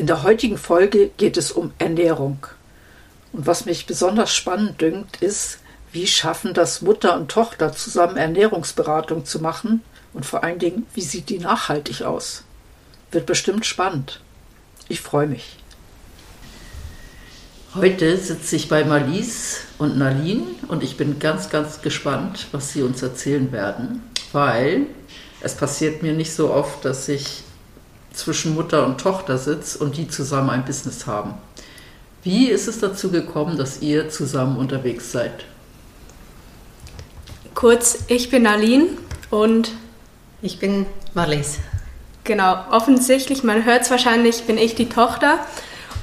In der heutigen Folge geht es um Ernährung. Und was mich besonders spannend dünkt, ist, wie schaffen das Mutter und Tochter zusammen Ernährungsberatung zu machen und vor allen Dingen, wie sieht die nachhaltig aus? Wird bestimmt spannend. Ich freue mich. Heute sitze ich bei Marlies und Nalin und ich bin ganz, ganz gespannt, was sie uns erzählen werden, weil es passiert mir nicht so oft, dass ich zwischen Mutter und Tochter sitze und die zusammen ein Business haben. Wie ist es dazu gekommen, dass ihr zusammen unterwegs seid? Kurz, ich bin Aline und ich bin Marlies. Genau, offensichtlich, man hört es wahrscheinlich, bin ich die Tochter.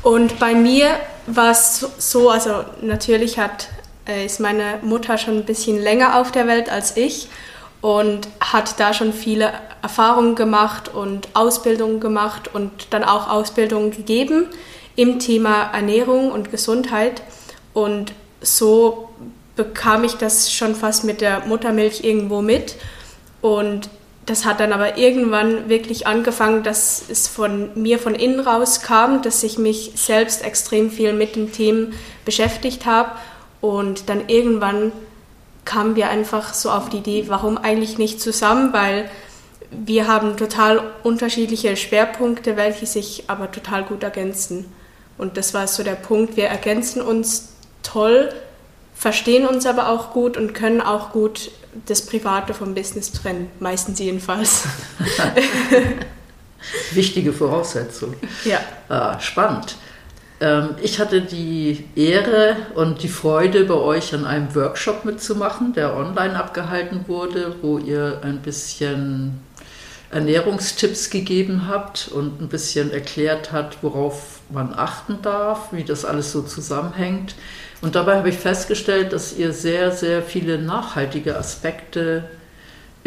Und bei mir war es so, also natürlich hat, äh, ist meine Mutter schon ein bisschen länger auf der Welt als ich und hat da schon viele Erfahrungen gemacht und Ausbildungen gemacht und dann auch Ausbildungen gegeben im Thema Ernährung und Gesundheit. Und so bekam ich das schon fast mit der Muttermilch irgendwo mit. Und das hat dann aber irgendwann wirklich angefangen, dass es von mir von innen raus kam, dass ich mich selbst extrem viel mit den Themen beschäftigt habe und dann irgendwann kamen wir einfach so auf die Idee, warum eigentlich nicht zusammen, weil wir haben total unterschiedliche Schwerpunkte, welche sich aber total gut ergänzen. Und das war so der Punkt, wir ergänzen uns toll, verstehen uns aber auch gut und können auch gut das Private vom Business trennen, meistens jedenfalls. Wichtige Voraussetzung. Ja. Ah, spannend. Ähm, ich hatte die Ehre und die Freude, bei euch an einem Workshop mitzumachen, der online abgehalten wurde, wo ihr ein bisschen Ernährungstipps gegeben habt und ein bisschen erklärt hat, worauf man achten darf, wie das alles so zusammenhängt. Und dabei habe ich festgestellt, dass ihr sehr, sehr viele nachhaltige Aspekte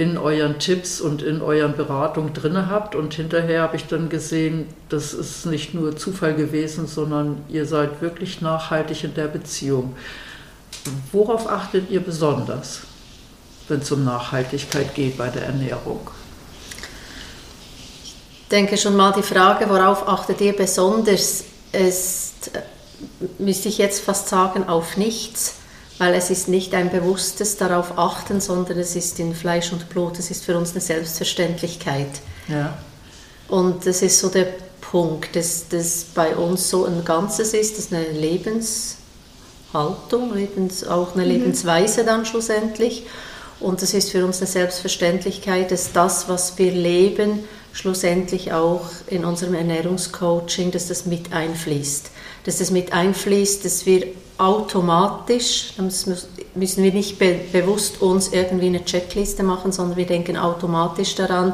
in euren Tipps und in euren Beratungen drin habt. Und hinterher habe ich dann gesehen, das ist nicht nur Zufall gewesen, sondern ihr seid wirklich nachhaltig in der Beziehung. Worauf achtet ihr besonders, wenn es um Nachhaltigkeit geht bei der Ernährung? Ich denke schon mal die Frage, worauf achtet ihr besonders, ist, müsste ich jetzt fast sagen, auf nichts weil es ist nicht ein bewusstes darauf achten, sondern es ist in Fleisch und Blut, es ist für uns eine Selbstverständlichkeit. Ja. Und das ist so der Punkt, dass das bei uns so ein Ganzes ist, das ist eine Lebenshaltung, Lebens, auch eine mhm. Lebensweise dann schlussendlich. Und es ist für uns eine Selbstverständlichkeit, dass das, was wir leben, schlussendlich auch in unserem Ernährungscoaching, dass das mit einfließt. Dass das mit einfließt, dass wir automatisch, das müssen wir nicht be bewusst uns irgendwie eine Checkliste machen, sondern wir denken automatisch daran,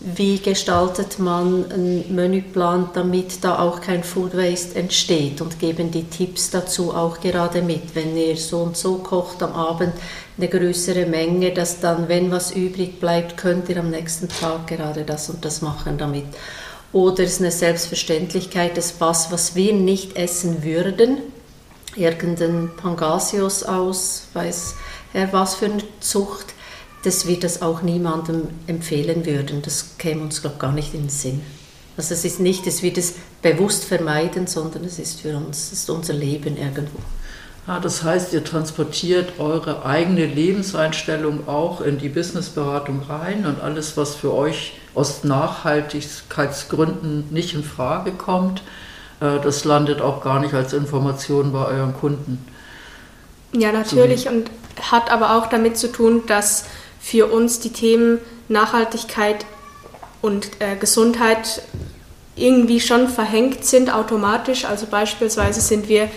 wie gestaltet man einen Menüplan, damit da auch kein Food Waste entsteht und geben die Tipps dazu auch gerade mit. Wenn ihr so und so kocht am Abend eine größere Menge, dass dann, wenn was übrig bleibt, könnt ihr am nächsten Tag gerade das und das machen damit. Oder es ist eine Selbstverständlichkeit, dass was, was wir nicht essen würden, irgendein Pangasius aus, weiß er was für eine Zucht, dass wir das auch niemandem empfehlen würden. Das käme uns, glaube ich, gar nicht in den Sinn. Also es ist nicht, dass wir das bewusst vermeiden, sondern es ist für uns, es ist unser Leben irgendwo. Ah, das heißt, ihr transportiert eure eigene Lebenseinstellung auch in die Businessberatung rein und alles, was für euch aus Nachhaltigkeitsgründen nicht in Frage kommt, äh, das landet auch gar nicht als Information bei euren Kunden. Ja, natürlich so. und hat aber auch damit zu tun, dass für uns die Themen Nachhaltigkeit und äh, Gesundheit irgendwie schon verhängt sind automatisch. Also beispielsweise sind wir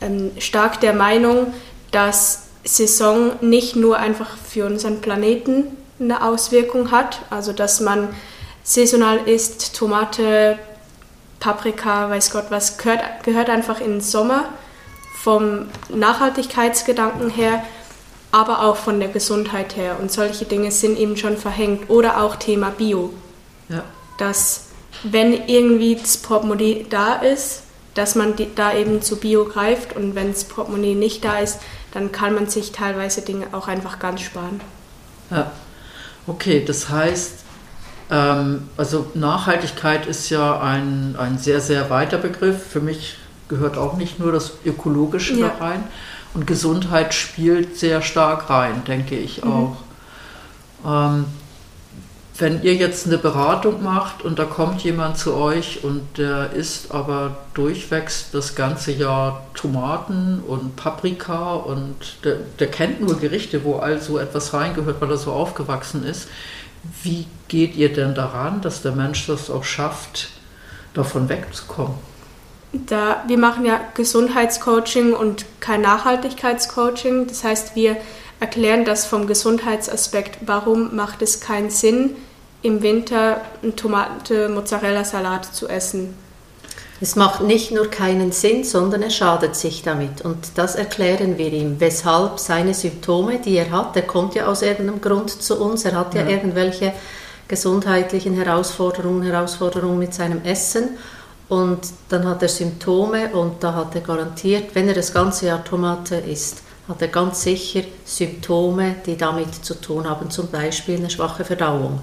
ähm, stark der Meinung, dass Saison nicht nur einfach für unseren Planeten eine Auswirkung hat, also dass man saisonal isst, Tomate, Paprika, weiß Gott was, gehört, gehört einfach in den Sommer vom Nachhaltigkeitsgedanken her, aber auch von der Gesundheit her. Und solche Dinge sind eben schon verhängt. Oder auch Thema Bio. Ja. Dass wenn irgendwie das Portemonnaie da ist, dass man da eben zu Bio greift und wenn das Portemonnaie nicht da ist, dann kann man sich teilweise Dinge auch einfach ganz sparen. Ja, okay, das heißt, ähm, also Nachhaltigkeit ist ja ein, ein sehr, sehr weiter Begriff. Für mich gehört auch nicht nur das Ökologische ja. da rein. Und Gesundheit spielt sehr stark rein, denke ich mhm. auch. Ähm, wenn ihr jetzt eine Beratung macht und da kommt jemand zu euch und der isst aber durchwächst das ganze Jahr Tomaten und Paprika und der, der kennt nur Gerichte, wo all so etwas reingehört, weil er so aufgewachsen ist. Wie geht ihr denn daran, dass der Mensch das auch schafft, davon wegzukommen? Da, wir machen ja Gesundheitscoaching und kein Nachhaltigkeitscoaching. Das heißt, wir erklären das vom Gesundheitsaspekt. Warum macht es keinen Sinn, im Winter einen Tomate-Mozzarella-Salat zu essen? Es macht nicht nur keinen Sinn, sondern er schadet sich damit. Und das erklären wir ihm, weshalb seine Symptome, die er hat, er kommt ja aus irgendeinem Grund zu uns, er hat ja, ja irgendwelche gesundheitlichen Herausforderungen, Herausforderungen mit seinem Essen. Und dann hat er Symptome und da hat er garantiert, wenn er das ganze Jahr Tomate isst, hat er ganz sicher Symptome, die damit zu tun haben, zum Beispiel eine schwache Verdauung.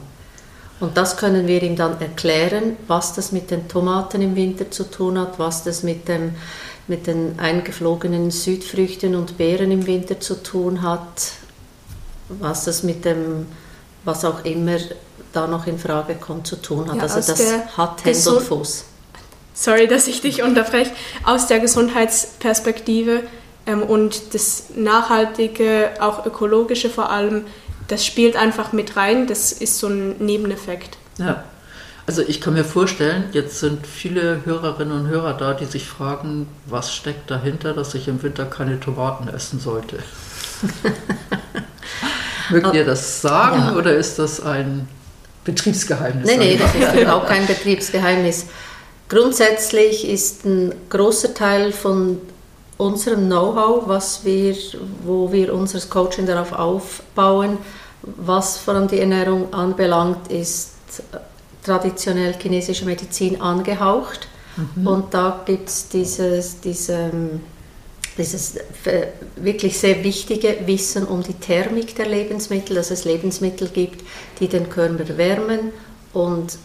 Und das können wir ihm dann erklären, was das mit den Tomaten im Winter zu tun hat, was das mit, dem, mit den eingeflogenen Südfrüchten und Beeren im Winter zu tun hat, was das mit dem, was auch immer da noch in Frage kommt, zu tun hat. Ja, also das hat Hände und Fuß. Sorry, dass ich dich unterbreche. Aus der Gesundheitsperspektive ähm, und das Nachhaltige, auch Ökologische vor allem, das spielt einfach mit rein, das ist so ein Nebeneffekt. Ja. Also ich kann mir vorstellen, jetzt sind viele Hörerinnen und Hörer da, die sich fragen, was steckt dahinter, dass ich im Winter keine Tomaten essen sollte. Mögt ihr das sagen ja. oder ist das ein Betriebsgeheimnis? Nein, nein, das ist auch kein Betriebsgeheimnis. Grundsätzlich ist ein großer Teil von unserem Know-how, was wir, wo wir unser Coaching darauf aufbauen, was vor allem die Ernährung anbelangt, ist traditionell chinesische Medizin angehaucht. Mhm. Und da gibt es dieses, diese, dieses wirklich sehr wichtige Wissen um die Thermik der Lebensmittel, dass es Lebensmittel gibt, die den Körper wärmen und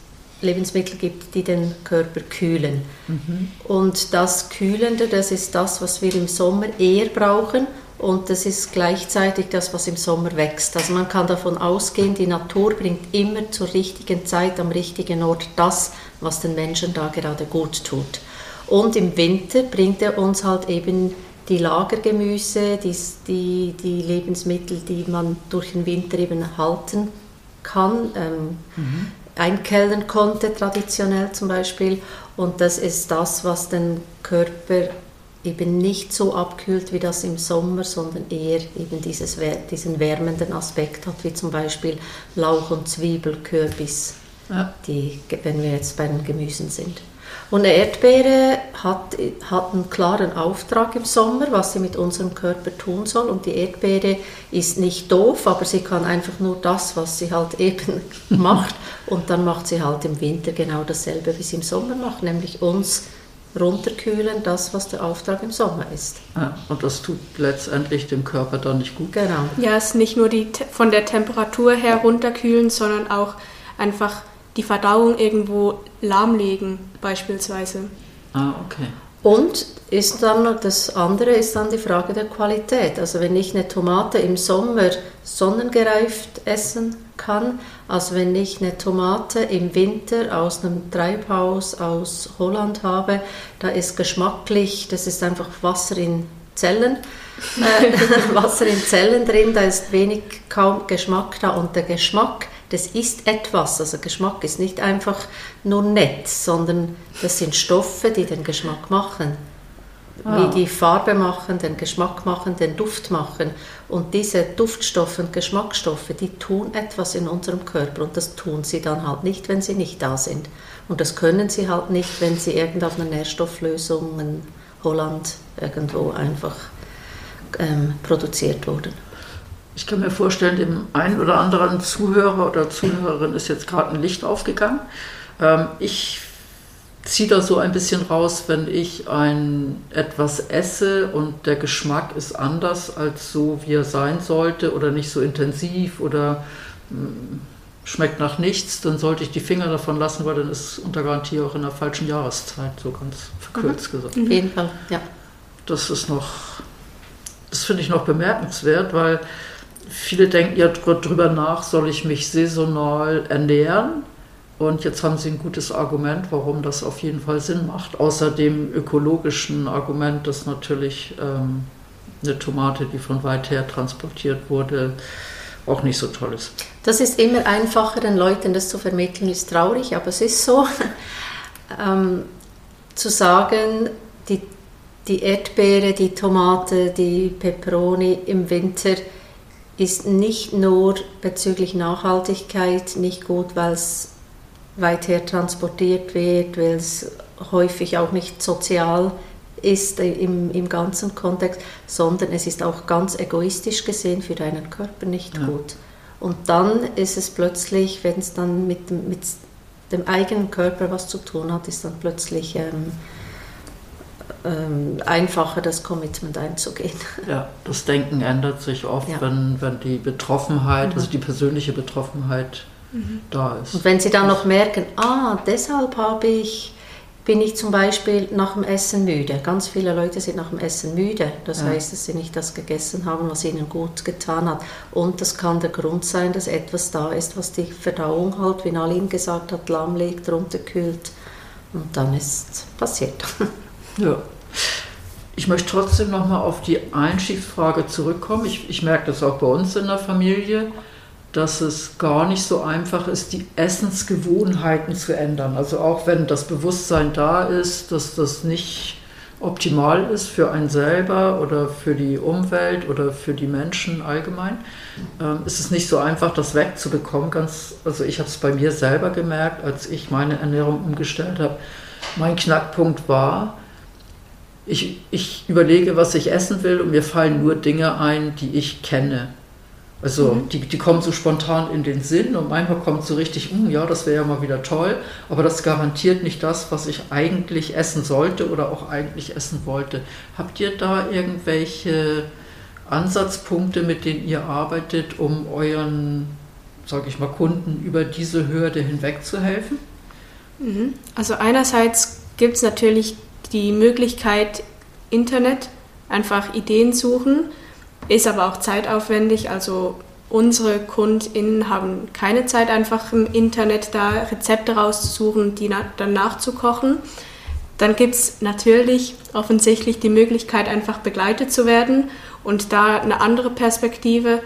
Lebensmittel gibt, die den Körper kühlen. Mhm. Und das Kühlende, das ist das, was wir im Sommer eher brauchen und das ist gleichzeitig das, was im Sommer wächst. Also man kann davon ausgehen, die Natur bringt immer zur richtigen Zeit am richtigen Ort das, was den Menschen da gerade gut tut. Und im Winter bringt er uns halt eben die Lagergemüse, die, die, die Lebensmittel, die man durch den Winter eben halten kann. Ähm, mhm einkellen konnte, traditionell zum Beispiel. Und das ist das, was den Körper eben nicht so abkühlt wie das im Sommer, sondern eher eben dieses, diesen wärmenden Aspekt hat, wie zum Beispiel Lauch und Zwiebel, Kürbis, ja. die, wenn wir jetzt bei den Gemüsen sind. Und eine Erdbeere hat, hat einen klaren Auftrag im Sommer, was sie mit unserem Körper tun soll. Und die Erdbeere ist nicht doof, aber sie kann einfach nur das, was sie halt eben macht. Und dann macht sie halt im Winter genau dasselbe, wie sie im Sommer macht, nämlich uns runterkühlen, das, was der Auftrag im Sommer ist. Ja, und das tut letztendlich dem Körper dann nicht gut. Genau. Ja, es ist nicht nur die, von der Temperatur her runterkühlen, sondern auch einfach die Verdauung irgendwo lahmlegen, beispielsweise. Ah, okay. Und ist dann das andere ist dann die Frage der Qualität. Also wenn ich eine Tomate im Sommer sonnengereift essen kann, als wenn ich eine Tomate im Winter aus einem Treibhaus aus Holland habe, da ist geschmacklich, das ist einfach Wasser in Zellen, äh, Wasser in Zellen drin, da ist wenig kaum Geschmack da und der Geschmack das ist etwas. Also Geschmack ist nicht einfach nur nett, sondern das sind Stoffe, die den Geschmack machen. ah. wie die Farbe machen, den Geschmack machen, den Duft machen. Und diese Duftstoffe und Geschmacksstoffe, die tun etwas in unserem Körper und das tun sie dann halt nicht, wenn sie nicht da sind. Und das können sie halt nicht, wenn sie irgend auf einer Nährstofflösung in Holland irgendwo einfach ähm, produziert wurden. Ich kann mir vorstellen, dem einen oder anderen Zuhörer oder Zuhörerin ist jetzt gerade ein Licht aufgegangen. Ähm, ich ziehe da so ein bisschen raus, wenn ich ein etwas esse und der Geschmack ist anders als so, wie er sein sollte oder nicht so intensiv oder mm, schmeckt nach nichts, dann sollte ich die Finger davon lassen, weil dann ist es unter Garantie auch in der falschen Jahreszeit, so ganz verkürzt mhm. gesagt. Auf jeden Fall, ja. Das ist noch, das finde ich noch bemerkenswert, weil viele denken ja drüber nach, soll ich mich saisonal ernähren? Und jetzt haben Sie ein gutes Argument, warum das auf jeden Fall Sinn macht. Außer dem ökologischen Argument, dass natürlich ähm, eine Tomate, die von weit her transportiert wurde, auch nicht so toll ist. Das ist immer einfacher, den Leuten das zu vermitteln, ist traurig, aber es ist so. ähm, zu sagen, die, die Erdbeere, die Tomate, die Peperoni im Winter ist nicht nur bezüglich Nachhaltigkeit nicht gut, weil es weiter transportiert wird, weil es häufig auch nicht sozial ist im, im ganzen Kontext, sondern es ist auch ganz egoistisch gesehen für deinen Körper nicht ja. gut. Und dann ist es plötzlich, wenn es dann mit, mit dem eigenen Körper was zu tun hat, ist dann plötzlich ähm, ähm, einfacher, das Commitment einzugehen. Ja, das Denken ändert sich oft, ja. wenn, wenn die Betroffenheit, mhm. also die persönliche Betroffenheit mhm. da ist. Und wenn Sie dann noch merken, ah, deshalb habe ich, bin ich zum Beispiel nach dem Essen müde. Ganz viele Leute sind nach dem Essen müde. Das ja. heißt, dass sie nicht das gegessen haben, was ihnen gut getan hat. Und das kann der Grund sein, dass etwas da ist, was die Verdauung halt, wie Nalim gesagt hat, lahmlegt, runterkühlt. Und dann ist es passiert. Ja. Ich möchte trotzdem nochmal auf die Einstiegsfrage zurückkommen. Ich, ich merke das auch bei uns in der Familie dass es gar nicht so einfach ist, die Essensgewohnheiten zu ändern. Also auch wenn das Bewusstsein da ist, dass das nicht optimal ist für einen selber oder für die Umwelt oder für die Menschen allgemein, äh, ist es nicht so einfach, das wegzubekommen. Ganz, also ich habe es bei mir selber gemerkt, als ich meine Ernährung umgestellt habe. Mein Knackpunkt war, ich, ich überlege, was ich essen will und mir fallen nur Dinge ein, die ich kenne. Also mhm. die, die kommen so spontan in den Sinn und manchmal kommt so richtig, hm, ja, das wäre ja mal wieder toll, aber das garantiert nicht das, was ich eigentlich essen sollte oder auch eigentlich essen wollte. Habt ihr da irgendwelche Ansatzpunkte, mit denen ihr arbeitet, um euren, sage ich mal, Kunden über diese Hürde hinweg zu helfen? Mhm. Also einerseits gibt es natürlich die Möglichkeit, Internet, einfach Ideen suchen ist aber auch zeitaufwendig. Also unsere KundInnen haben keine Zeit, einfach im Internet da Rezepte rauszusuchen, die dann nachzukochen. Dann gibt es natürlich offensichtlich die Möglichkeit, einfach begleitet zu werden und da eine andere Perspektive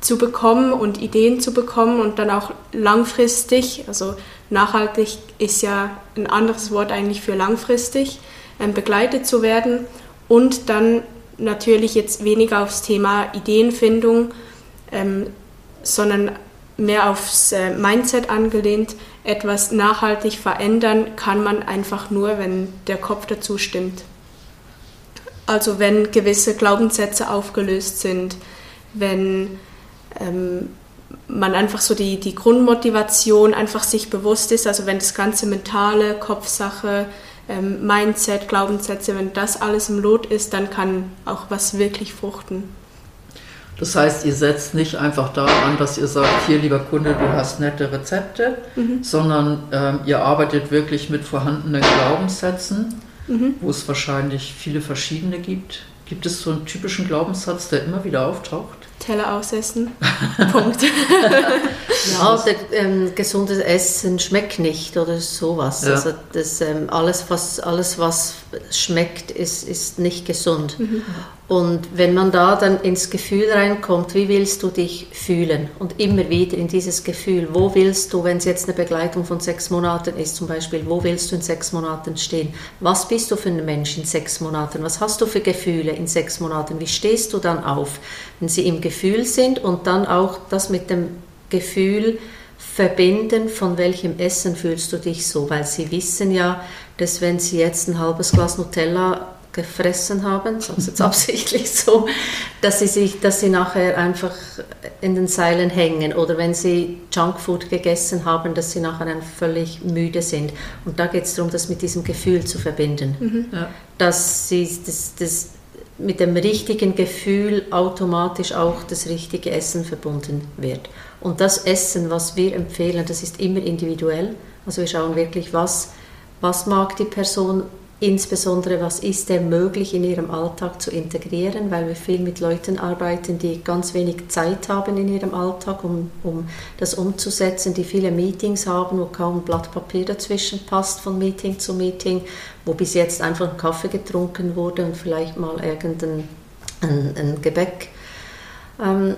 zu bekommen und Ideen zu bekommen und dann auch langfristig, also nachhaltig ist ja ein anderes Wort eigentlich für langfristig, ähm, begleitet zu werden und dann natürlich jetzt weniger aufs Thema Ideenfindung, ähm, sondern mehr aufs äh, Mindset angelehnt. Etwas nachhaltig verändern kann man einfach nur, wenn der Kopf dazu stimmt. Also wenn gewisse Glaubenssätze aufgelöst sind, wenn ähm, man einfach so die, die Grundmotivation einfach sich bewusst ist, also wenn das ganze mentale, Kopfsache, ähm, Mindset, Glaubenssätze, wenn das alles im Lot ist, dann kann auch was wirklich fruchten. Das heißt, ihr setzt nicht einfach daran, dass ihr sagt, hier lieber Kunde, du hast nette Rezepte, mhm. sondern ähm, ihr arbeitet wirklich mit vorhandenen Glaubenssätzen, mhm. wo es wahrscheinlich viele verschiedene gibt. Gibt es so einen typischen Glaubenssatz, der immer wieder auftaucht? Teller ausessen. Punkt. ja, der, ähm, gesundes Essen schmeckt nicht oder sowas. Ja. Also das, ähm, alles, was, alles, was schmeckt, ist, ist nicht gesund. Mhm. Und wenn man da dann ins Gefühl reinkommt, wie willst du dich fühlen? Und immer wieder in dieses Gefühl, wo willst du, wenn es jetzt eine Begleitung von sechs Monaten ist zum Beispiel, wo willst du in sechs Monaten stehen? Was bist du für ein Mensch in sechs Monaten? Was hast du für Gefühle in sechs Monaten? Wie stehst du dann auf, wenn sie im Gefühl sind und dann auch das mit dem Gefühl verbinden, von welchem Essen fühlst du dich so? Weil sie wissen ja, dass wenn sie jetzt ein halbes Glas Nutella gefressen haben, das ist jetzt absichtlich so, dass sie sich, dass sie nachher einfach in den Seilen hängen oder wenn sie Junkfood gegessen haben, dass sie nachher völlig müde sind. Und da geht es darum, das mit diesem Gefühl zu verbinden, mhm. ja. dass sie das, das mit dem richtigen Gefühl automatisch auch das richtige Essen verbunden wird. Und das Essen, was wir empfehlen, das ist immer individuell. Also wir schauen wirklich, was, was mag die Person Insbesondere, was ist denn möglich in ihrem Alltag zu integrieren, weil wir viel mit Leuten arbeiten, die ganz wenig Zeit haben in ihrem Alltag, um, um das umzusetzen, die viele Meetings haben, wo kaum ein Blatt Papier dazwischen passt von Meeting zu Meeting, wo bis jetzt einfach ein Kaffee getrunken wurde und vielleicht mal irgendein ein, ein Gebäck ähm,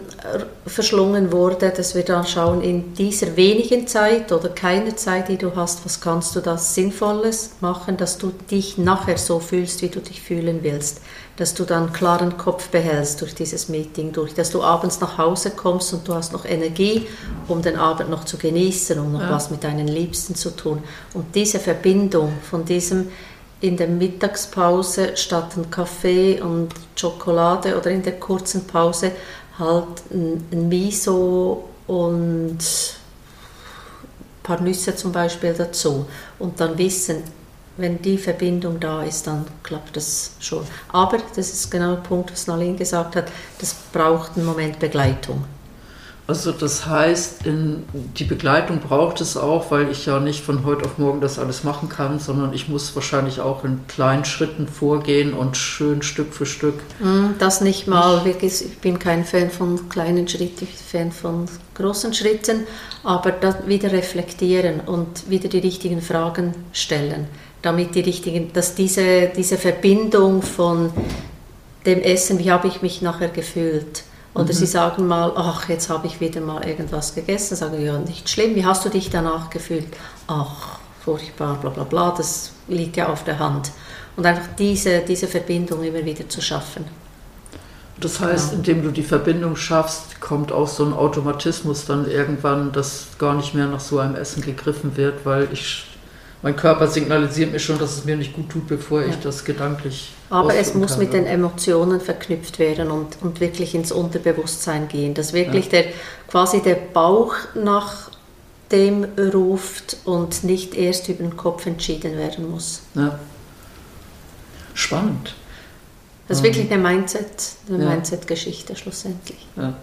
verschlungen wurde, dass wir dann schauen, in dieser wenigen Zeit oder keiner Zeit, die du hast, was kannst du da Sinnvolles machen, dass du dich nachher so fühlst, wie du dich fühlen willst, dass du dann klaren Kopf behältst durch dieses Meeting, durch, dass du abends nach Hause kommst und du hast noch Energie, um den Abend noch zu genießen, um noch ja. was mit deinen Liebsten zu tun. Und diese Verbindung von diesem in der Mittagspause statt ein Kaffee und Schokolade oder in der kurzen Pause halt ein, Miso und ein paar Nüsse zum Beispiel dazu und dann wissen, wenn die Verbindung da ist, dann klappt das schon. Aber das ist genau der Punkt, was Nalin gesagt hat, das braucht einen Moment Begleitung. Also das heißt, in, die Begleitung braucht es auch, weil ich ja nicht von heute auf morgen das alles machen kann, sondern ich muss wahrscheinlich auch in kleinen Schritten vorgehen und schön Stück für Stück. Hm, das nicht mal, wirklich, ich bin kein Fan von kleinen Schritten, ich bin Fan von großen Schritten, aber dann wieder reflektieren und wieder die richtigen Fragen stellen, damit die richtigen, dass diese, diese Verbindung von dem Essen, wie habe ich mich nachher gefühlt, oder mhm. sie sagen mal, ach, jetzt habe ich wieder mal irgendwas gegessen. Sagen, ja, nicht schlimm, wie hast du dich danach gefühlt? Ach, furchtbar, bla bla bla, das liegt ja auf der Hand. Und einfach diese, diese Verbindung immer wieder zu schaffen. Das heißt, ja. indem du die Verbindung schaffst, kommt auch so ein Automatismus dann irgendwann, dass gar nicht mehr nach so einem Essen gegriffen wird, weil ich mein Körper signalisiert mir schon, dass es mir nicht gut tut, bevor ich das gedanklich. Aber es muss kann. mit den Emotionen verknüpft werden und, und wirklich ins Unterbewusstsein gehen, dass wirklich ja. der quasi der Bauch nach dem ruft und nicht erst über den Kopf entschieden werden muss. Ja. Spannend. Das ist wirklich eine Mindset, eine ja. Mindset-Geschichte schlussendlich. Ja.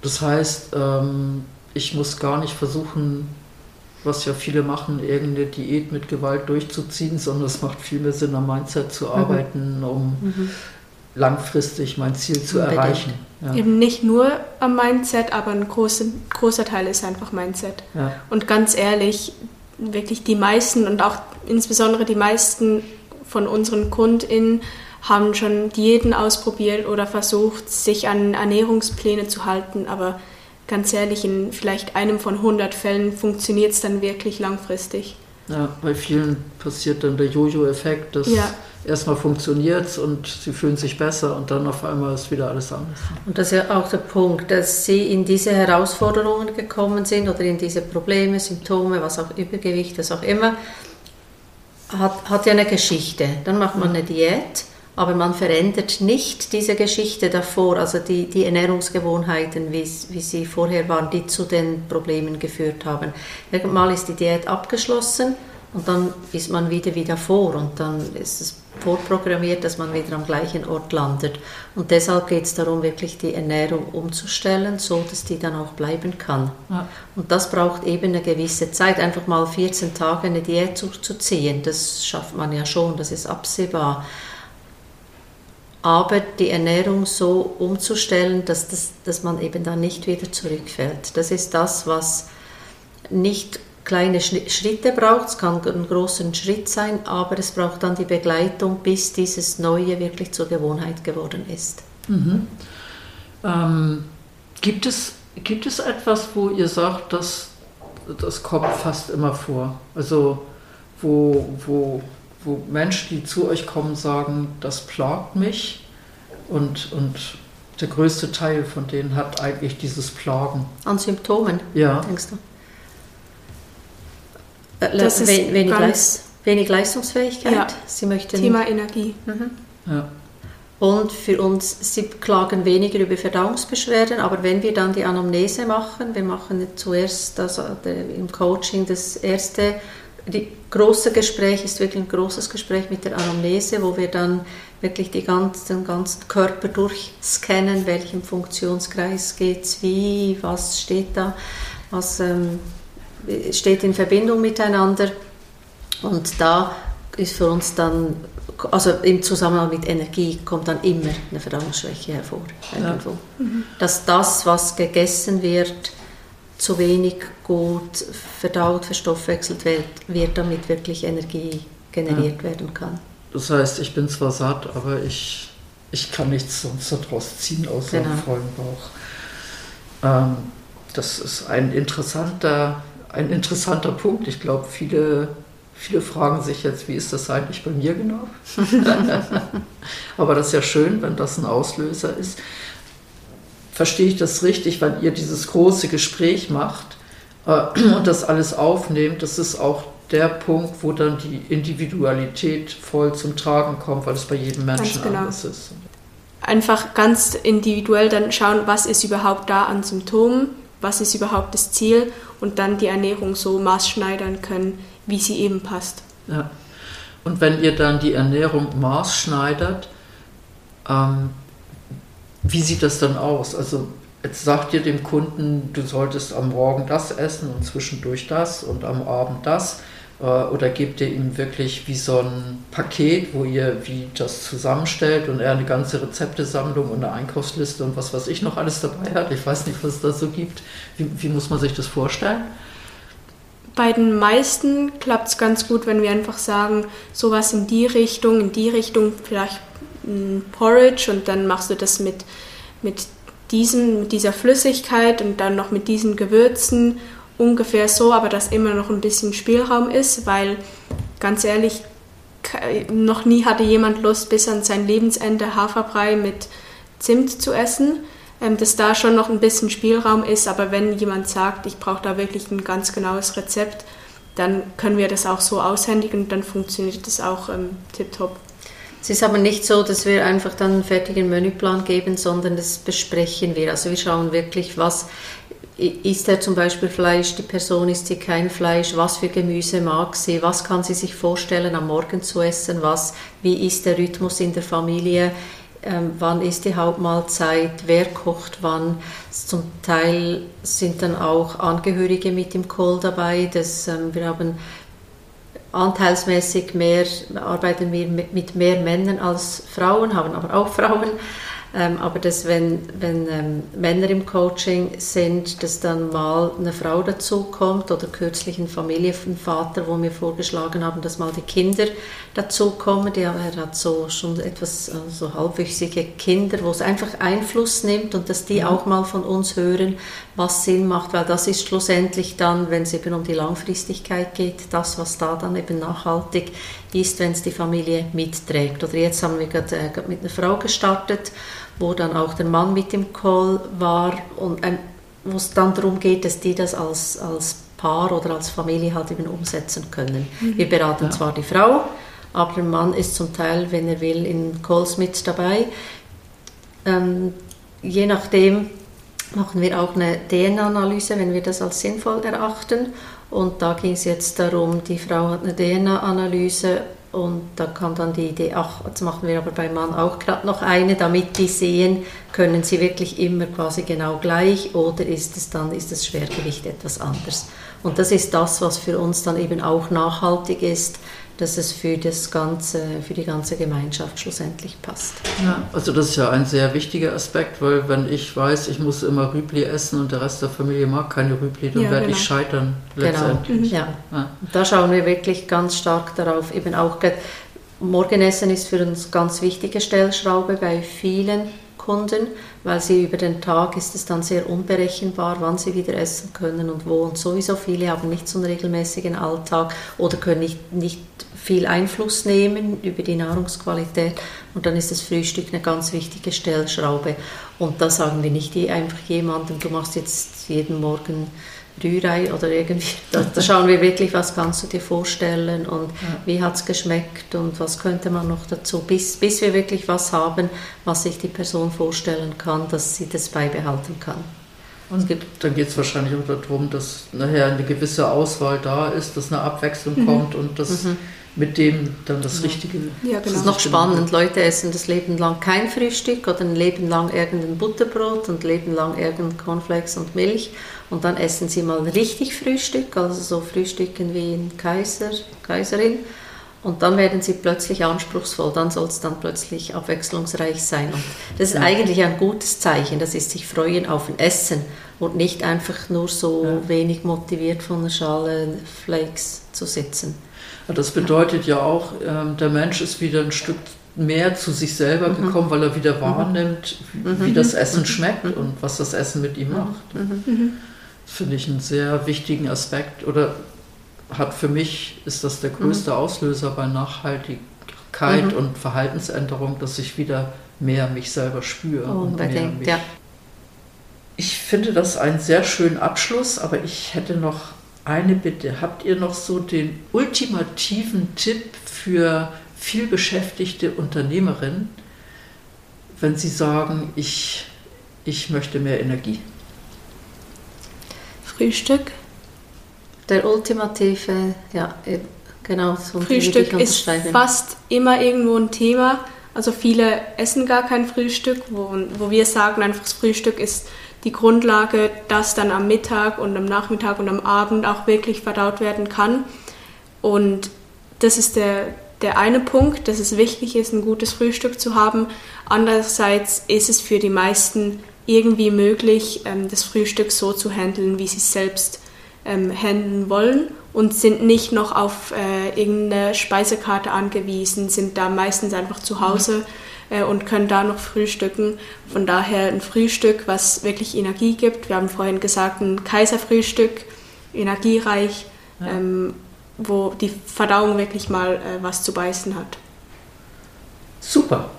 Das heißt, ähm, ich muss gar nicht versuchen, was ja viele machen, irgendeine Diät mit Gewalt durchzuziehen, sondern es macht viel mehr Sinn, am Mindset zu mhm. arbeiten, um mhm. langfristig mein Ziel zu Unbedingt. erreichen. Ja. Eben nicht nur am Mindset, aber ein großer, großer Teil ist einfach Mindset. Ja. Und ganz ehrlich, wirklich die meisten und auch insbesondere die meisten von unseren KundInnen haben schon Diäten ausprobiert oder versucht, sich an Ernährungspläne zu halten, aber ganz ehrlich, in vielleicht einem von 100 Fällen funktioniert es dann wirklich langfristig. Ja, bei vielen passiert dann der Jojo-Effekt, dass ja. erstmal funktioniert es und sie fühlen sich besser und dann auf einmal ist wieder alles anders. Und das ist ja auch der Punkt, dass sie in diese Herausforderungen gekommen sind oder in diese Probleme, Symptome, was auch Übergewicht, was auch immer, hat, hat ja eine Geschichte. Dann macht man eine Diät aber man verändert nicht diese Geschichte davor, also die, die Ernährungsgewohnheiten, wie, wie sie vorher waren, die zu den Problemen geführt haben. Irgendwann ist die Diät abgeschlossen und dann ist man wieder wie davor und dann ist es vorprogrammiert, dass man wieder am gleichen Ort landet. Und deshalb geht es darum, wirklich die Ernährung umzustellen, so dass die dann auch bleiben kann. Ja. Und das braucht eben eine gewisse Zeit. Einfach mal 14 Tage eine Diät durchzuziehen, das schafft man ja schon, das ist absehbar aber die Ernährung so umzustellen, dass, das, dass man eben dann nicht wieder zurückfällt. Das ist das, was nicht kleine Schritte braucht, es kann ein großer Schritt sein, aber es braucht dann die Begleitung, bis dieses Neue wirklich zur Gewohnheit geworden ist. Mhm. Ähm, gibt, es, gibt es etwas, wo ihr sagt, dass das kommt fast immer vor? Also wo, wo, wo Menschen, die zu euch kommen, sagen, das plagt mich und, und der größte Teil von denen hat eigentlich dieses Plagen. An Symptomen, ja. denkst du? Äh, das ist wenig, Leist, wenig Leistungsfähigkeit. Ja. Sie möchten Thema Energie. Mhm. Ja. Und für uns, sie klagen weniger über Verdauungsbeschwerden, aber wenn wir dann die Anamnese machen, wir machen zuerst also im Coaching das erste, die große Gespräch ist wirklich ein großes Gespräch mit der Anamnese, wo wir dann wirklich ganzen, den ganzen Körper durchscannen, welchem Funktionskreis geht es wie, was steht da, was ähm, steht in Verbindung miteinander. Und da ist für uns dann, also im Zusammenhang mit Energie kommt dann immer eine Verdauungsschwäche hervor. Ja. Mhm. Dass das, was gegessen wird, zu wenig gut verdaut, verstoffwechselt wird, wird damit wirklich Energie generiert ja. werden kann. Das heißt, ich bin zwar satt, aber ich, ich kann nichts sonst daraus ziehen, außer genau. einen vollen Bauch. Ähm, das ist ein interessanter, ein interessanter Punkt. Ich glaube, viele, viele fragen sich jetzt, wie ist das eigentlich bei mir genau? aber das ist ja schön, wenn das ein Auslöser ist. Verstehe ich das richtig, wenn ihr dieses große Gespräch macht äh, und das alles aufnehmt, das ist auch der Punkt, wo dann die Individualität voll zum Tragen kommt, weil es bei jedem Menschen genau. anders ist. Einfach ganz individuell dann schauen, was ist überhaupt da an Symptomen, was ist überhaupt das Ziel und dann die Ernährung so maßschneidern können, wie sie eben passt. Ja. Und wenn ihr dann die Ernährung maßschneidert, ähm, wie sieht das dann aus? Also Jetzt sagt ihr dem Kunden, du solltest am Morgen das essen und zwischendurch das und am Abend das. Äh, oder gebt ihr ihm wirklich wie so ein Paket, wo ihr wie das zusammenstellt und er eine ganze Rezeptesammlung und eine Einkaufsliste und was weiß ich noch alles dabei hat? Ich weiß nicht, was es da so gibt. Wie, wie muss man sich das vorstellen? Bei den meisten klappt es ganz gut, wenn wir einfach sagen, sowas in die Richtung, in die Richtung, vielleicht Porridge und dann machst du das mit, mit diesen, mit dieser Flüssigkeit und dann noch mit diesen Gewürzen ungefähr so, aber dass immer noch ein bisschen Spielraum ist, weil ganz ehrlich, noch nie hatte jemand Lust, bis an sein Lebensende Haferbrei mit Zimt zu essen. Ähm, dass da schon noch ein bisschen Spielraum ist, aber wenn jemand sagt, ich brauche da wirklich ein ganz genaues Rezept, dann können wir das auch so aushändigen und dann funktioniert das auch ähm, tiptop. Es ist aber nicht so, dass wir einfach dann einen fertigen Menüplan geben, sondern das besprechen wir. Also wir schauen wirklich, was isst er zum Beispiel Fleisch, die Person isst sie kein Fleisch, was für Gemüse mag sie, was kann sie sich vorstellen am Morgen zu essen, was, wie ist der Rhythmus in der Familie, ähm, wann ist die Hauptmahlzeit, wer kocht wann. Zum Teil sind dann auch Angehörige mit im Call dabei. Das, ähm, wir haben anteilsmäßig mehr, arbeiten wir mit mehr Männern als Frauen, haben aber auch Frauen ähm, aber dass wenn, wenn ähm, Männer im Coaching sind, dass dann mal eine Frau dazukommt oder kürzlich ein Familienvater, wo wir vorgeschlagen haben, dass mal die Kinder dazukommen. Er hat so schon etwas äh, so halbwüchsige Kinder, wo es einfach Einfluss nimmt und dass die mhm. auch mal von uns hören, was Sinn macht, weil das ist schlussendlich dann, wenn es eben um die Langfristigkeit geht, das, was da dann eben nachhaltig ist, wenn es die Familie mitträgt. Oder jetzt haben wir gerade äh, mit einer Frau gestartet, wo dann auch der Mann mit dem Call war und ähm, wo es dann darum geht, dass die das als, als Paar oder als Familie halt eben umsetzen können. Mhm. Wir beraten ja. zwar die Frau, aber der Mann ist zum Teil, wenn er will, in Calls mit dabei. Ähm, je nachdem machen wir auch eine DNA-Analyse, wenn wir das als sinnvoll erachten. Und da ging es jetzt darum, die Frau hat eine DNA-Analyse und da kam dann die Idee, ach, jetzt machen wir aber beim Mann auch gerade noch eine, damit die sehen, können sie wirklich immer quasi genau gleich oder ist es dann, ist das Schwergewicht etwas anders. Und das ist das, was für uns dann eben auch nachhaltig ist, dass es für, das ganze, für die ganze Gemeinschaft schlussendlich passt. Ja, also das ist ja ein sehr wichtiger Aspekt, weil wenn ich weiß, ich muss immer Rübli essen und der Rest der Familie mag keine Rübli, dann ja, werde genau. ich scheitern genau. letztendlich. Genau. Ja. ja. Da schauen wir wirklich ganz stark darauf, eben auch Morgenessen ist für uns ganz wichtige Stellschraube bei vielen Kunden, weil sie über den Tag ist es dann sehr unberechenbar, wann sie wieder essen können und wo. Und sowieso viele haben nicht so einen regelmäßigen Alltag oder können nicht, nicht viel Einfluss nehmen über die Nahrungsqualität. Und dann ist das Frühstück eine ganz wichtige Stellschraube. Und da sagen wir nicht einfach jemandem, du machst jetzt jeden Morgen Rührei oder irgendwie. Da, da, schauen wir wirklich, was kannst du dir vorstellen und ja. wie hat es geschmeckt und was könnte man noch dazu, bis, bis wir wirklich was haben, was sich die Person vorstellen kann, dass sie das beibehalten kann. Und dann geht es wahrscheinlich auch darum, dass nachher eine gewisse Auswahl da ist, dass eine Abwechslung mhm. kommt und dass mhm mit dem dann das Richtige. Ja, genau. Das ist noch spannend. Leute essen das Leben lang kein Frühstück oder ein Leben lang irgendein Butterbrot und ein Leben lang irgendein Cornflakes und Milch. Und dann essen sie mal richtig Frühstück, also so Frühstücken wie ein Kaiser, Kaiserin. Und dann werden sie plötzlich anspruchsvoll, dann soll es dann plötzlich abwechslungsreich sein. Und das ist ja. eigentlich ein gutes Zeichen, das ist sich freuen auf ein Essen und nicht einfach nur so ja. wenig motiviert von einer Schale Flakes zu sitzen. Das bedeutet ja auch, ähm, der Mensch ist wieder ein Stück mehr zu sich selber mhm. gekommen, weil er wieder mhm. wahrnimmt, mhm. wie das Essen schmeckt und was das Essen mit ihm macht. Finde ich einen sehr wichtigen Aspekt oder hat für mich, ist das der größte Auslöser bei Nachhaltigkeit und Verhaltensänderung, dass ich wieder mehr mich selber spüre. Unbedingt, ja. Ich finde das einen sehr schönen Abschluss, aber ich hätte noch eine Bitte. Habt ihr noch so den ultimativen Tipp für vielbeschäftigte Unternehmerinnen, wenn sie sagen, ich, ich möchte mehr Energie? Frühstück. Der ultimative, ja, genau. So Frühstück ist fast immer irgendwo ein Thema. Also viele essen gar kein Frühstück, wo, wo wir sagen, einfach das Frühstück ist die Grundlage, dass dann am Mittag und am Nachmittag und am Abend auch wirklich verdaut werden kann. Und das ist der, der eine Punkt, dass es wichtig ist, ein gutes Frühstück zu haben. Andererseits ist es für die meisten irgendwie möglich, ähm, das Frühstück so zu handeln, wie sie es selbst ähm, handeln wollen und sind nicht noch auf äh, irgendeine Speisekarte angewiesen, sind da meistens einfach zu Hause. Äh, und können da noch frühstücken. Von daher ein Frühstück, was wirklich Energie gibt. Wir haben vorhin gesagt, ein Kaiserfrühstück, energiereich, ja. ähm, wo die Verdauung wirklich mal äh, was zu beißen hat. Super.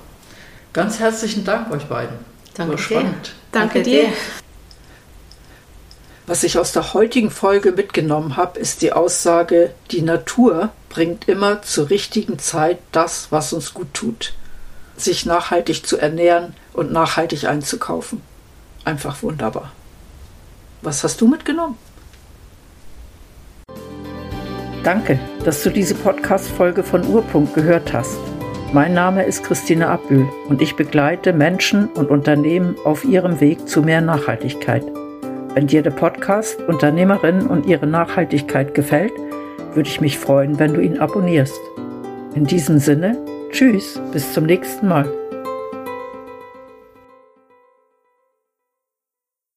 Ganz herzlichen Dank euch beiden. Danke War spannend. Dir. Danke, Danke dir. Was ich aus der heutigen Folge mitgenommen habe, ist die Aussage, die Natur bringt immer zur richtigen Zeit das, was uns gut tut sich nachhaltig zu ernähren und nachhaltig einzukaufen. Einfach wunderbar. Was hast du mitgenommen? Danke, dass du diese Podcast-Folge von Urpunkt gehört hast. Mein Name ist Christine Abbühl und ich begleite Menschen und Unternehmen auf ihrem Weg zu mehr Nachhaltigkeit. Wenn dir der Podcast Unternehmerinnen und ihre Nachhaltigkeit gefällt, würde ich mich freuen, wenn du ihn abonnierst. In diesem Sinne, Tschüss, bis zum nächsten Mal.